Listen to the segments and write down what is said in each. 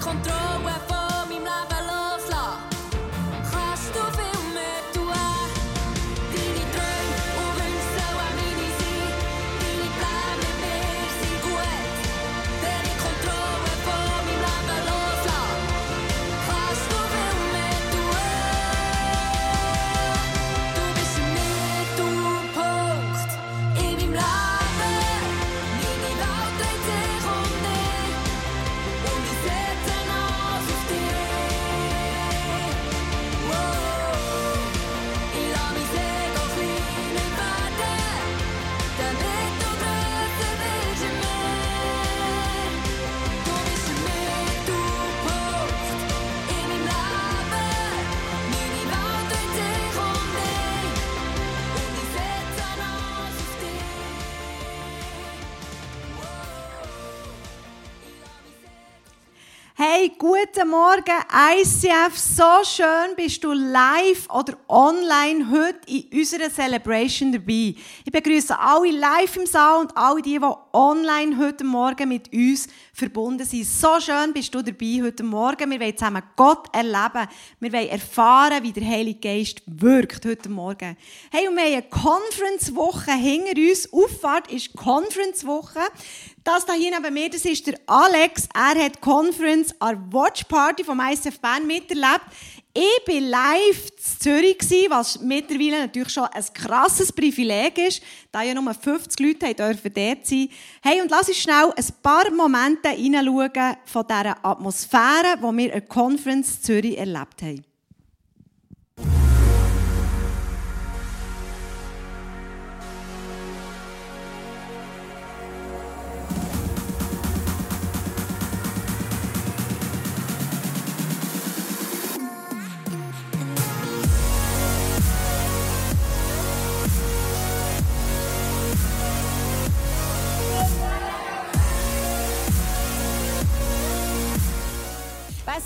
Hey, guten Morgen, ICF. So schön bist du live oder online heute in unserer Celebration dabei. Ich begrüße alle live im Saal und alle die, die online heute Morgen mit uns verbunden sind. So schön bist du dabei heute Morgen. Wir wollen zusammen Gott erleben. Wir wollen erfahren, wie der Heilige Geist wirkt heute Morgen. Hey, und wir haben eine Conference-Woche hinter uns. Auffahrt ist Conference-Woche. Das da hier neben mir, das ist der Alex. Er hat Conference an Watch Party vom ISF Bern miterlebt. Ich war live in Zürich, was mittlerweile natürlich schon ein krasses Privileg ist, da ja nur 50 Leute dürfen dort sein. Hey, und lass uns schnell ein paar Momente hineinschauen von dieser Atmosphäre, die wir in Conference Zürich erlebt haben.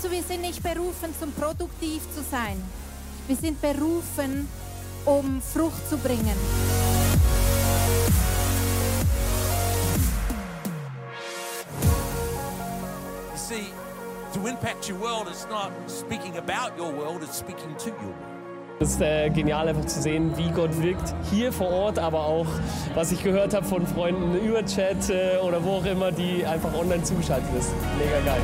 Weißt du, wir sind nicht berufen, zum produktiv zu sein. Wir sind berufen, um Frucht zu bringen. You see, to impact your world, it's not speaking about your world, it's speaking to your world. Es ist äh, genial einfach zu sehen, wie Gott wirkt hier vor Ort, aber auch, was ich gehört habe von Freunden über Chat äh, oder wo auch immer, die einfach online zugeschaltet ist. Mega geil.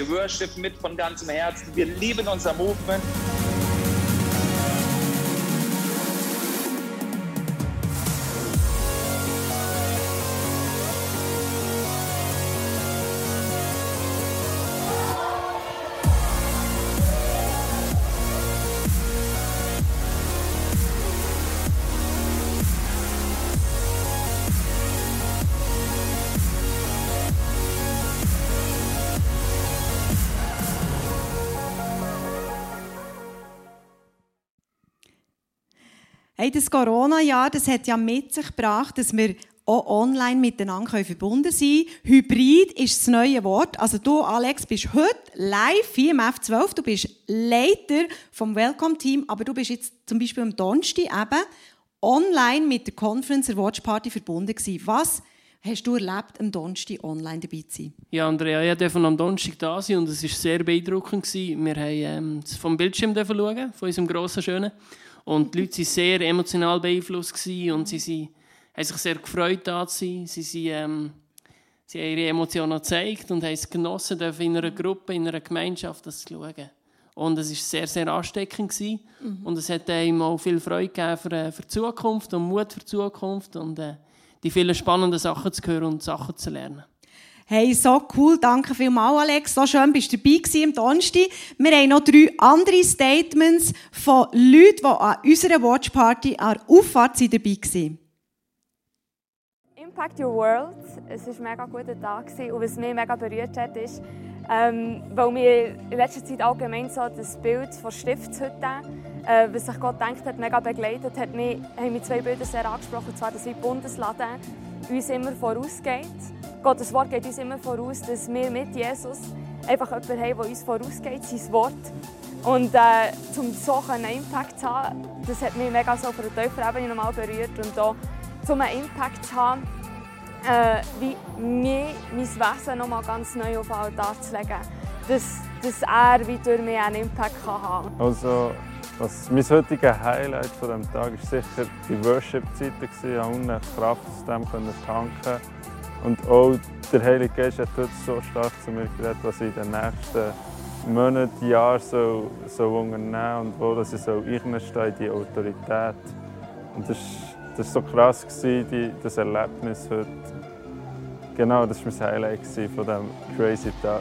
Wir worshipen mit von ganzem Herzen. Wir lieben unser Movement. Hey, das Corona-Jahr, das hat ja mit sich gebracht, dass wir auch online miteinander verbunden sein. Hybrid ist das neue Wort. Also du, Alex, bist heute live hier im F12. Du bist Leiter vom Welcome-Team, aber du bist jetzt zum Beispiel am Donnerstag eben online mit der Conference Watch Party verbunden gewesen. Was hast du erlebt, am Donnerstag online dabei zu sein? Ja, Andrea, ich durfte am Donnerstag da sein und es war sehr beeindruckend. Wir haben ähm, vom Bildschirm schauen, von unserem grossen, schönen. Und die Leute waren sehr emotional beeinflusst und sie sind, haben sich sehr gefreut, da zu sein. Sie, sind, ähm, sie haben ihre Emotionen gezeigt und haben es genossen, in einer Gruppe, in einer Gemeinschaft das zu schauen. Und es war sehr, sehr ansteckend. Mhm. Und es hat einem auch viel Freude gegeben für, äh, für die Zukunft und Mut für die Zukunft und äh, die vielen spannenden Sachen zu hören und Sachen zu lernen. Hey, so cool. Danke vielmals, Alex. So schön bist du dabei gewesen am Donnerstag. Wir haben noch drei andere Statements von Leuten, die an unserer Watchparty an der Auffahrt dabei waren. Impact Your World. Es war ein mega guter Tag und was mich mega berührt hat, ist, ähm, weil mir in letzter Zeit allgemein so das Bild von Stiftshütte, äh, was sich Gott denkt hat, mega begleitet hat, mich, haben mich zwei Bilder sehr angesprochen, und zwar, wie Bundesladen uns immer vorausgeht Gottes Wort geht uns immer voraus, dass wir mit Jesus einfach jemanden haben, der uns vorausgeht, sein Wort. Und äh, um so einen Impact zu haben, das hat mich mega so auf einer tiefen Ebene nochmal berührt. Und auch um einen Impact zu haben, äh, wie mir, mein Wesen noch mal ganz neu auf den Altar zu legen. Dass, dass er wie durch mich einen Impact kann haben kann. Also, was mein heutiger Highlight von diesem Tag ist sicher die Worship-Zeit. Ich konnte Kraft aus dem tanken. Und auch der Heilige Geist hat heute so stark zu mir geredet, was ich in den nächsten Monaten, Jahren so, so unternehmen und wo dass ich so einstehe in die Autorität. Und das das war so krass, die, das Erlebnis heute. Genau, das war mein Highlight von diesem crazy Tag.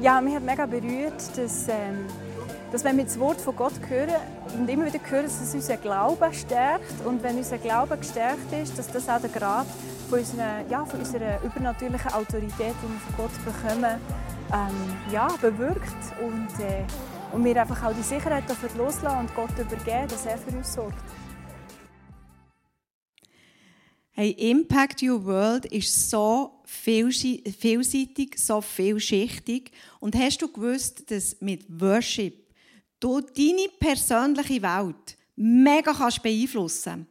Ja, mich hat mega berührt, dass, ähm, dass wenn wir das Wort von Gott hören und immer wieder hören, dass es unseren Glauben stärkt und wenn unser Glaube gestärkt ist, dass das auch der Grad von unserer, ja, von unserer übernatürlichen Autorität, die wir von Gott bekommen, ähm, ja, bewirkt und, äh, und wir einfach auch die Sicherheit loslassen und Gott übergeben, dass er für uns sorgt. Hey, Impact Your World ist so vielseitig, so vielschichtig. Und hast du gewusst, dass mit Worship du deine persönliche Welt mega kannst beeinflussen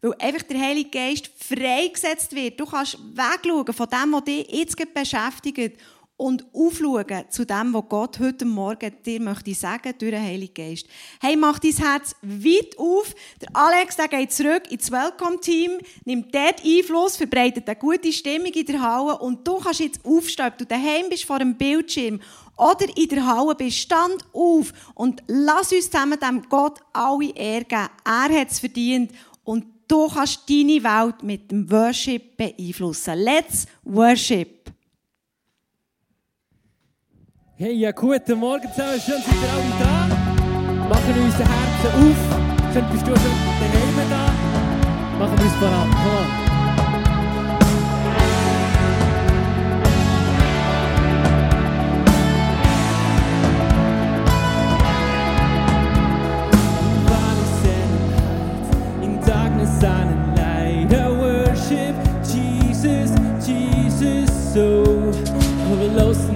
Weil einfach der Heilige Geist freigesetzt wird. Du kannst wegschauen von dem, was dich jetzt beschäftigt und aufschauen zu dem, was Gott heute Morgen dir möchte sagen durch den Heiligen Geist. Hey, mach dein Herz weit auf. Der Alex der geht zurück ins Welcome-Team, nimmt dort Einfluss, verbreitet eine gute Stimmung in der Halle und du kannst jetzt aufstehen, du daheim bist vor dem Bildschirm oder in der Halle bist, stand auf und lass uns zusammen dem Gott alle Ehre. Er hat es verdient und du kannst deine Welt mit dem Worship beeinflussen. Let's worship! Hey, ja, guten Morgen zusammen, schön seid ihr alle da. Machen unsere Herzen auf. Schön bist du schon daheim da. Machen wir uns parat. Komm triumph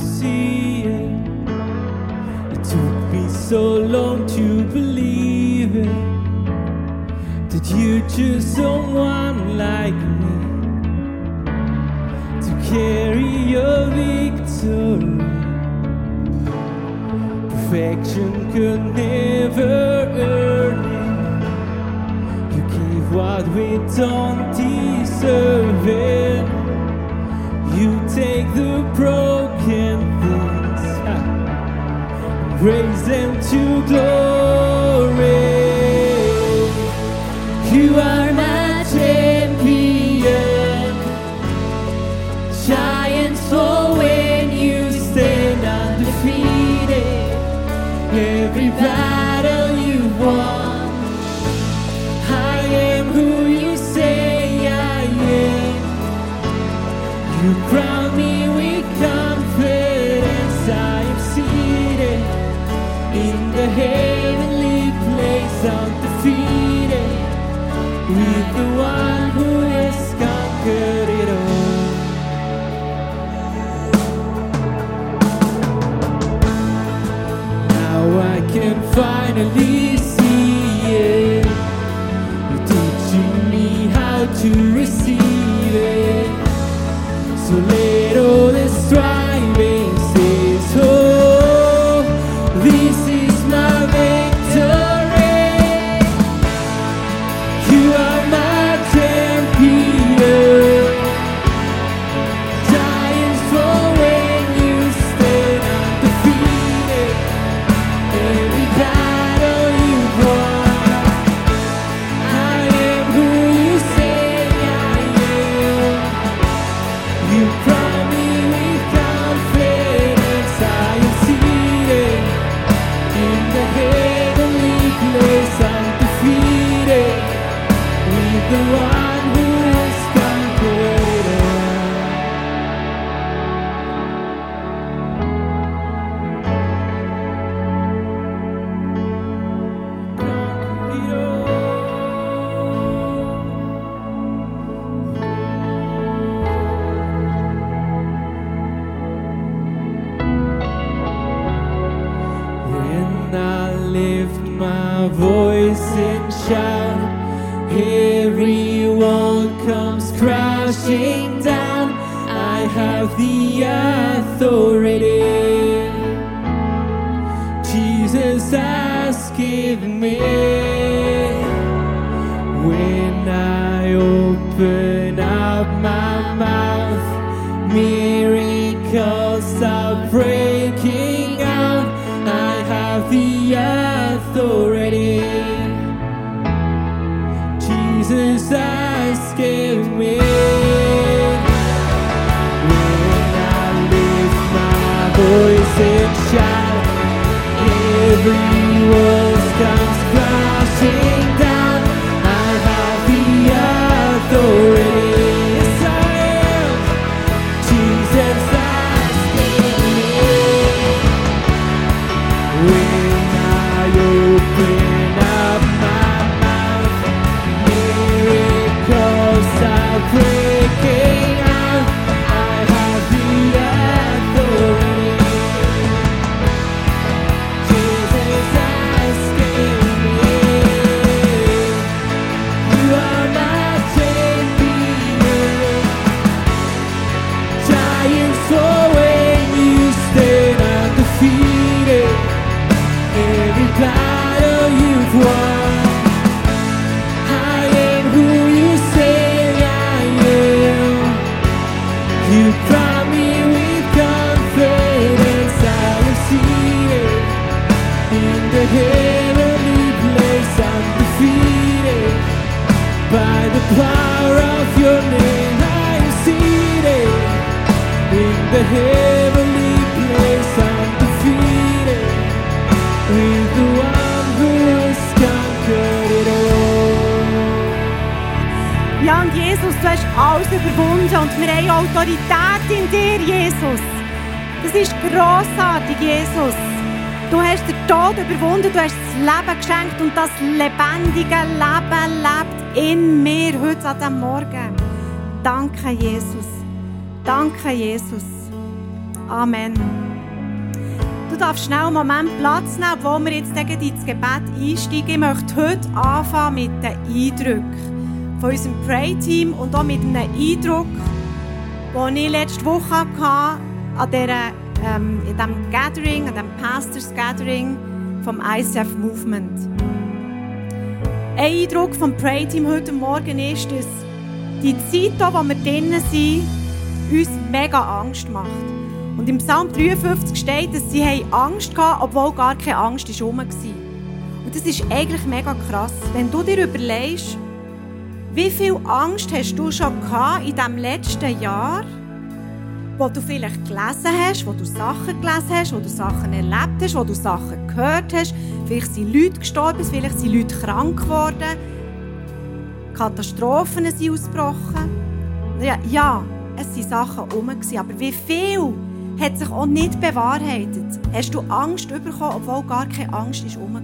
see it. It took me so long to believe it. Did you choose someone like me to carry your victory? Perfection could never earn it. You give what we don't deserve it. You take the pro raise them to glory. Power of your name, I am seated in the heavenly place undefeated. With the one who has conquered it all. Ja, und Jesus, du hast alles überwunden und wir haben Autorität in dir, Jesus. Das ist grossartig, Jesus. Du hast den Tod überwunden, du hast das Leben geschenkt und das lebendige Leben lebt in mir heute an diesem Morgen. Danke, Jesus. Danke, Jesus. Amen. Du darfst schnell einen Moment Platz nehmen, wo wir jetzt gegen ins Gebet einsteigen. Ich möchte heute anfangen mit den Eindrücken von unserem Pray-Team und auch mit einem Eindruck, den ich letzte Woche hatte, an dieser, ähm, in diesem Gathering, an diesem Pastors Gathering vom ICF Movement. Ein Eindruck vom Pray-Team heute Morgen ist, dass die Zeit, hier, wo wir drinnen sind, uns mega Angst macht. Und im Psalm 53 steht, dass sie Angst hatten, obwohl gar keine Angst herum war. Und das ist eigentlich mega krass. Wenn du dir überlegst, wie viel Angst hast du schon gehabt in diesem letzten Jahr, wo du vielleicht gelesen hast, wo du Sachen gelesen hast, wo du Sachen erlebt hast, wo du Sachen gehört hast. Vielleicht sind Leute gestorben, vielleicht sind Leute krank geworden. Katastrophen sind ausgebrochen. Ja, ja es waren Sachen herum, aber wie viel hat sich auch nicht bewahrheitet? Hast du Angst bekommen, obwohl gar keine Angst herum war?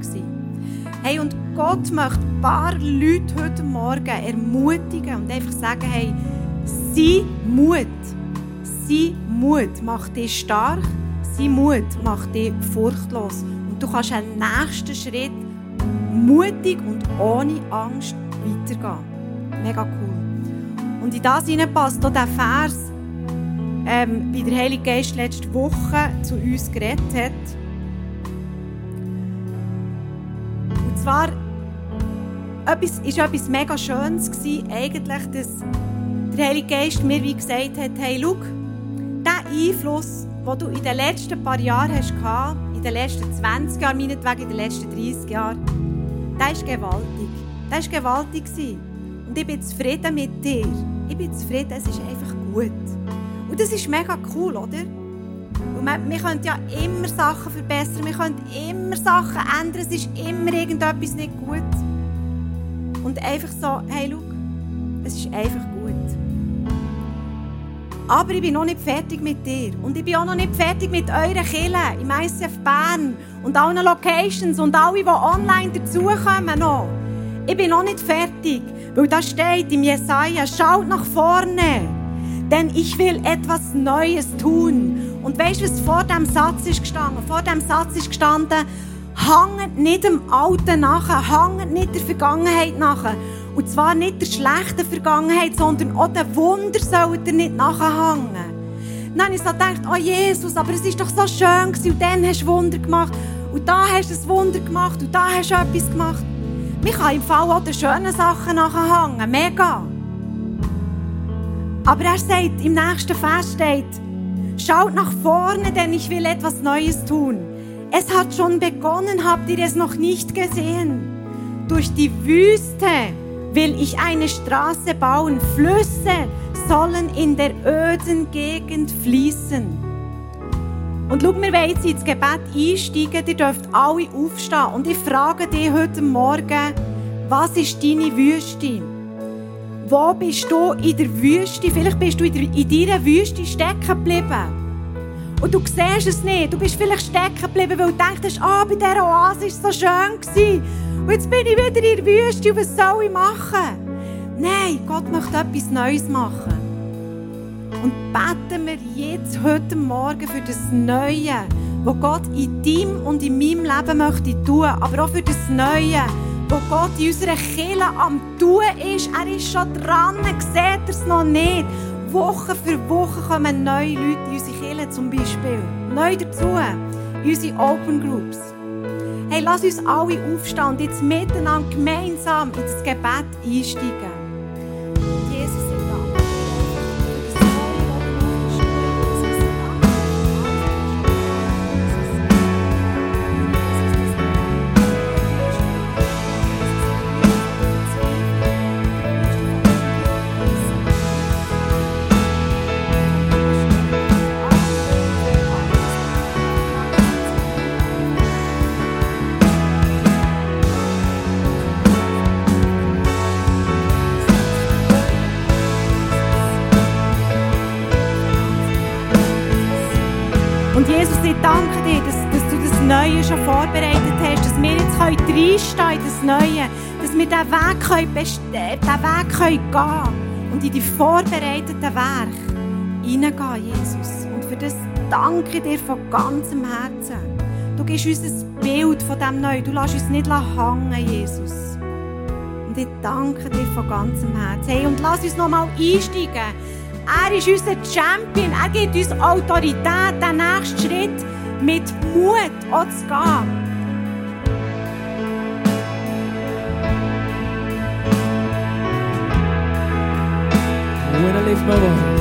Hey, und Gott möchte ein paar Leute heute Morgen ermutigen und einfach sagen, hey, sei Mut. Sein Mut macht dich stark, sein Mut macht dich furchtlos. Und du kannst einen nächsten Schritt mutig und ohne Angst weitergehen. Mega cool. Und in das hinein passt auch der Vers, ähm, wie der Heilige Geist letzte Woche zu uns geredet hat. Und zwar etwas, ist etwas mega Schönes gewesen, eigentlich, dass der Heilige Geist mir wie gesagt hat, hey, schau, Einfluss, den du in den letzten paar Jahren hast, in den letzten 20 Jahren, meinetwegen in den letzten 30 Jahren, der ist gewaltig. Der war gewaltig. Und ich bin zufrieden mit dir. Ich bin zufrieden, es ist einfach gut. Und das ist mega cool, oder? Und wir, wir können ja immer Sachen verbessern, wir können immer Sachen ändern, es ist immer irgendetwas nicht gut. Und einfach so, hey, schau, es ist einfach gut. Aber ich bin noch nicht fertig mit dir. Und ich bin auch noch nicht fertig mit euren Killen im ICF Bern und allen Locations und alle, die online dazukommen noch. Ich bin noch nicht fertig, weil da steht im Jesaja, schaut nach vorne, denn ich will etwas Neues tun. Und weißt du, was vor dem Satz ist gestanden? Vor dem Satz ist gestanden, hanget nicht dem Alten nachher, hanget nicht der Vergangenheit nachher. Und zwar nicht der schlechten Vergangenheit, sondern auch den Wunder sollt ihr nicht nachhängen. Dann habe ich so gedacht, oh Jesus, aber es ist doch so schön gewesen, und dann hast du Wunder gemacht. Und da hast du ein Wunder gemacht und da hast du etwas gemacht. Man kann im Fall auch den schönen Sachen nachhängen, mega. Aber er sagt, im nächsten Vers steht, schaut nach vorne, denn ich will etwas Neues tun. Es hat schon begonnen, habt ihr es noch nicht gesehen? Durch die Wüste will ich eine Straße bauen. Flüsse sollen in der öden Gegend fließen. Und schau, wir wollen jetzt ins Gebet einsteigen. Ihr dürft alle aufstehen. Und ich frage dich heute Morgen, was ist deine Wüste? Wo bist du in der Wüste? Vielleicht bist du in, deiner Wüste stecken geblieben. Und du siehst es nicht. Du bist vielleicht stecken geblieben, weil du denkst, ah, bei dieser Oase war es so schön. Und jetzt bin ich wieder in der Wüste was soll ich machen? Nein, Gott möchte etwas Neues machen. Und beten wir jetzt, heute Morgen, für das Neue, was Gott in deinem und in meinem Leben möchte tun, aber auch für das Neue, wo Gott in unserer Kirche am tun ist. Er ist schon dran, seht ihr es noch nicht? Woche für Woche kommen neue Leute in unsere Kirche zum Beispiel. Neu dazu, in unsere Open Groups. Hey, lass uns alle aufstehen und jetzt miteinander gemeinsam ins Gebet einsteigen. Neue, dass wir diesen Weg, können diesen Weg können gehen und in die vorbereiteten Werke hineingehen, Jesus. Und für das danke ich dir von ganzem Herzen. Du gibst uns ein Bild von dem Neuen. Du lässt uns nicht hängen, Jesus. Und ich danke dir von ganzem Herzen. Hey, und lass uns nochmal einsteigen. Er ist unser Champion. Er gibt uns Autorität, den nächsten Schritt mit Mut auch zu gehen. When I lift voice,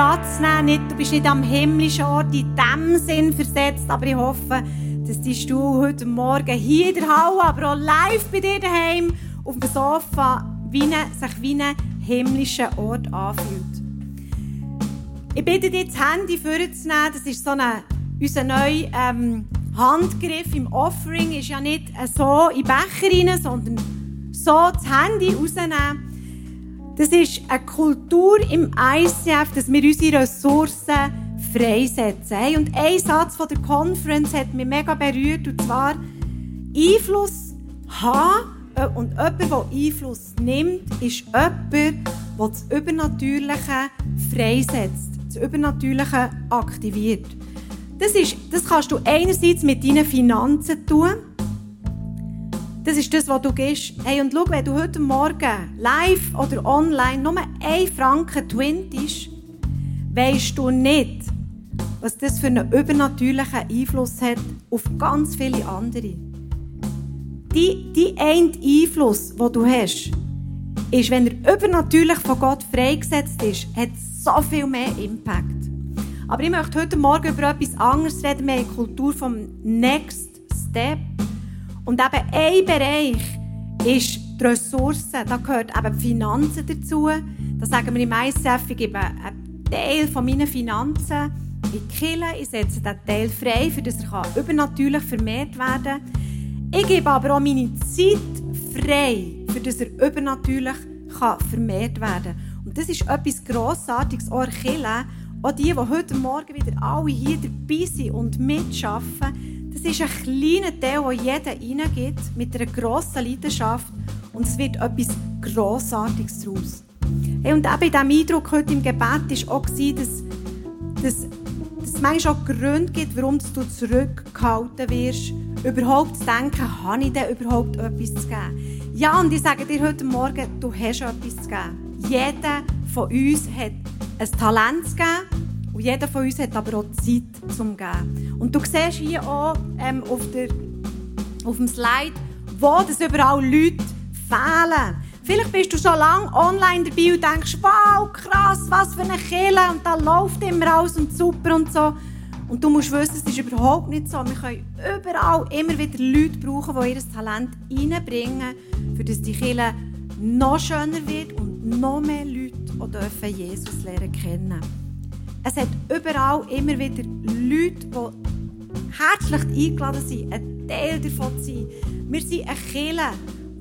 Platz nehmen. Nicht, du bist nicht am himmlischen Ort in dem Sinn versetzt, aber ich hoffe, dass die Stuhl heute Morgen hier in der Halle, aber auch live bei dir daheim auf dem Sofa wie eine, sich wie ein himmlischer Ort anfühlt. Ich bitte dich, das Handy vorzunehmen. Das ist so eine, unser neuer ähm, Handgriff im Offering. Ist ja nicht so in den Becher rein, sondern so das Handy rausnehmen. Das ist eine Kultur im ICF, dass wir unsere Ressourcen freisetzen. Und ein Satz von der Conference hat mich mega berührt, und zwar Einfluss haben äh, und jemand, der Einfluss nimmt, ist jemand, der das Übernatürliche freisetzt, das Übernatürliche aktiviert. Das, ist, das kannst du einerseits mit deinen Finanzen tun. Das ist das, was du gibst. Hey, und schau, wenn du heute Morgen live oder online nur 1 Franken twintest, weisst du nicht, was das für einen übernatürlichen Einfluss hat auf ganz viele andere. Die, eine Einfluss, den du hast, ist, wenn er übernatürlich von Gott freigesetzt ist, hat so viel mehr Impact. Aber ich möchte heute Morgen über etwas anderes reden. Die Kultur vom Next Step. Und eben ein Bereich ist die Ressourcen. Da gehört eben die Finanzen dazu. Da sagen wir im ICF, ich gebe einen Teil von meinen Finanzen in die Kirche. Ich setze diesen Teil frei, für dass er übernatürlich vermehrt werden kann. Ich gebe aber auch meine Zeit frei, für dass er übernatürlich vermehrt werden kann. Und das ist etwas Grossartiges, auch Kirche. Auch die, die heute Morgen wieder alle hier dabei sind und mitschaffen, das ist ein kleiner Teil, den jeder hineingibt, mit einer grossen Leidenschaft. Und es wird etwas Grossartiges daraus. Hey, und eben in diesem Eindruck heute im Gebet war auch, dass dass dass es manchmal auch Gründe gibt, warum du zurückgehalten wirst, überhaupt zu denken, habe ich denn überhaupt etwas zu geben? Ja, und ich sage dir heute Morgen, du hast etwas zu geben. Jeder von uns hat ein Talent zu geben und jeder von uns hat aber auch Zeit zum Geben. Und du siehst hier auch ähm, auf, der, auf dem Slide, wo das überall Leute fehlen. Vielleicht bist du schon lange online dabei und denkst, wow, krass, was für eine Kille und da läuft immer alles und super und so. Und du musst wissen, es ist überhaupt nicht so. Wir können überall immer wieder Leute brauchen, die ihr Talent reinbringen, für dass die Kille noch schöner wird und noch mehr Leute auch dürfen Jesus lernen kennen. Es hat überall immer wieder Leute, die herzlich eingeladen sind, ein Teil davon zu sein. Wir sind eine Kirche,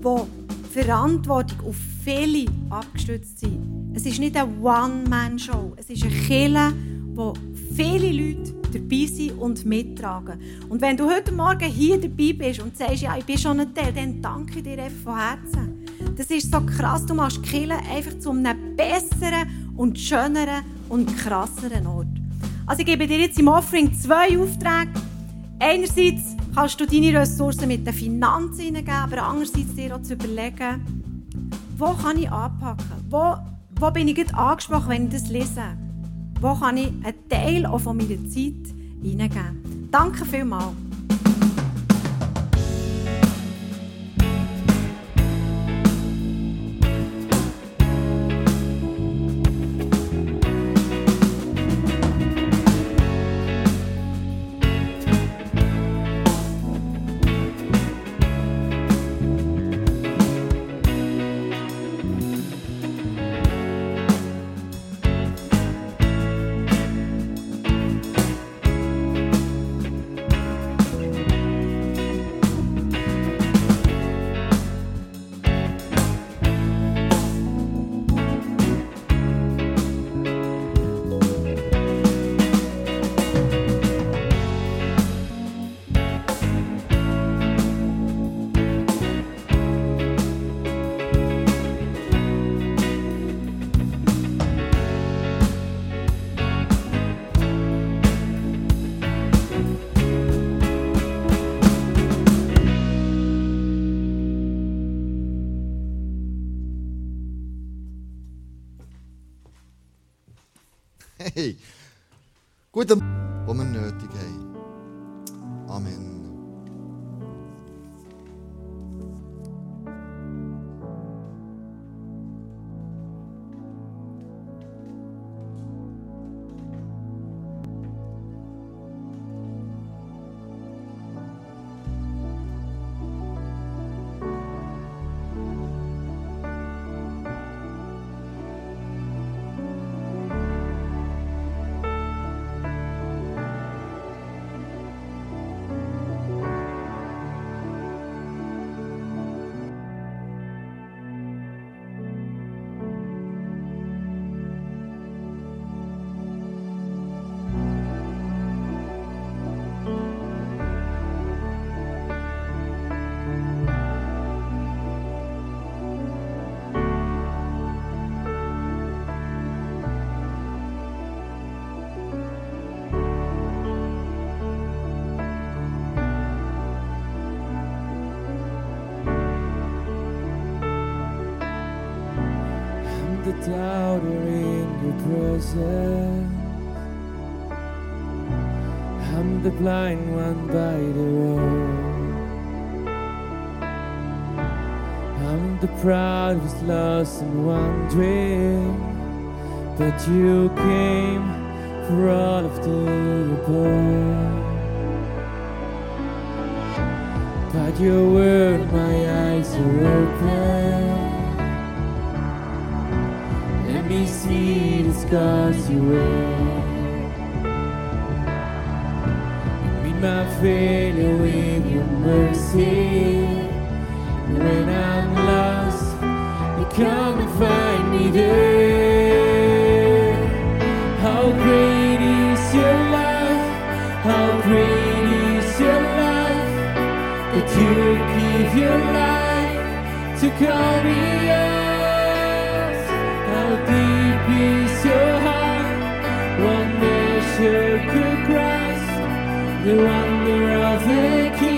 die Verantwortung auf viele abgestützt sind. Es ist nicht eine One-Man-Show. Es ist eine Kirche, wo viele Leute dabei sind und mittragen. Und wenn du heute Morgen hier dabei bist und sagst, ja, ich bin schon ein Teil, dann danke ich dir einfach von Herzen. Das ist so krass, du machst Kirche einfach zu einem besseren und schöneren und krasseren Ort. Also ich gebe dir jetzt im Offering zwei Aufträge. Einerseits kannst du deine Ressourcen mit den Finanzen hineingeben, aber andererseits dir auch zu überlegen, wo kann ich anpacken? Wo, wo bin ich gut angesprochen, wenn ich das lese? Wo kann ich einen Teil auch von meiner Zeit hineingeben? Danke vielmals. Hey, guten wo wir nötig haben. Amen. The doubter in your presence. I'm the blind one by the road. I'm the proud who's lost and wandering. But you came for all of the above. By your word, my eyes are open. See the scars you wear. Meet my failure with your mercy. And when I'm lost, you come and find me there. How great is your love? How great is your love? That you give your life to call me peace your heart. One measure could grasp the wonder of the kingdom.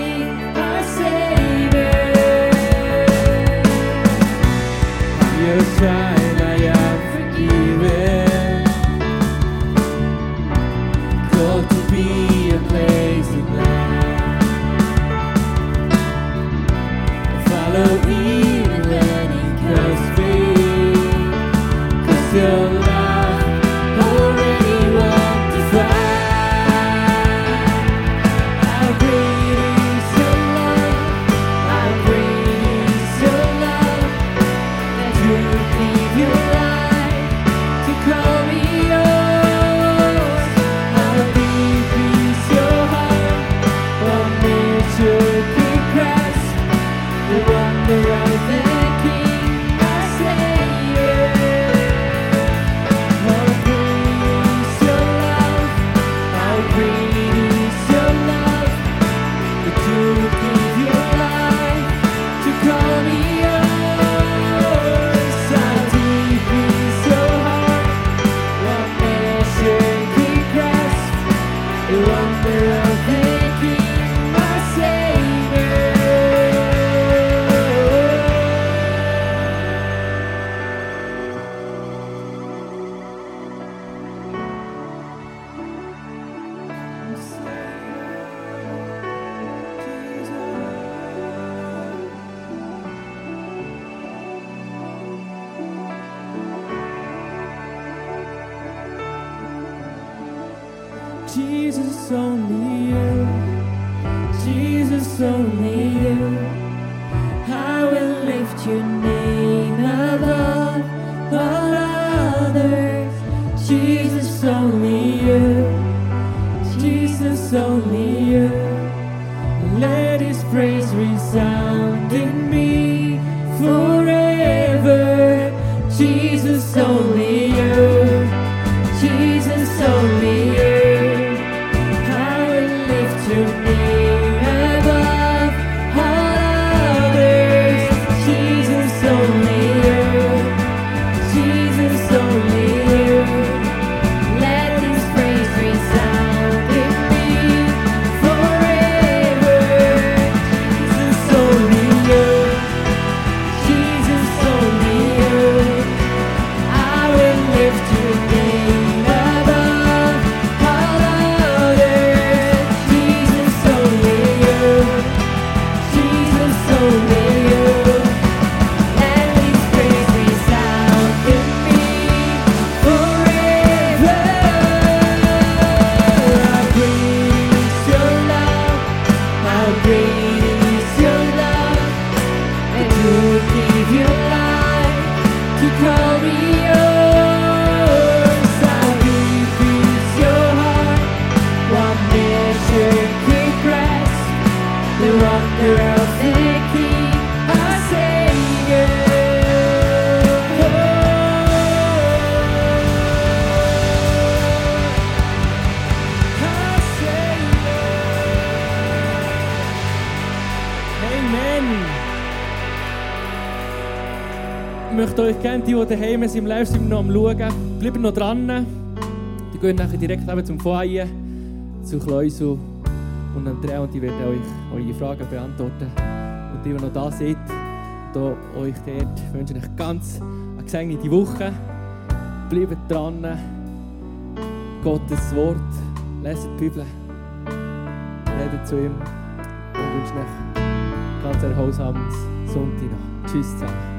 euch kennt, die, die daheim sind, im Livestream noch am Schauen, bleibt noch dran. Die gehen nachher direkt eben zum Foyer, zu Kleusel und Andrea und die werden euch eure Fragen beantworten. Und die, die noch da sind, da, euch dort, wünsche ich ganz eine gesegnete Woche. Bleibt dran. Gottes Wort. Leset die Bibel. Redet zu ihm. Und wünsche euch ganz erholsamen Sonntag noch. Tschüss zusammen.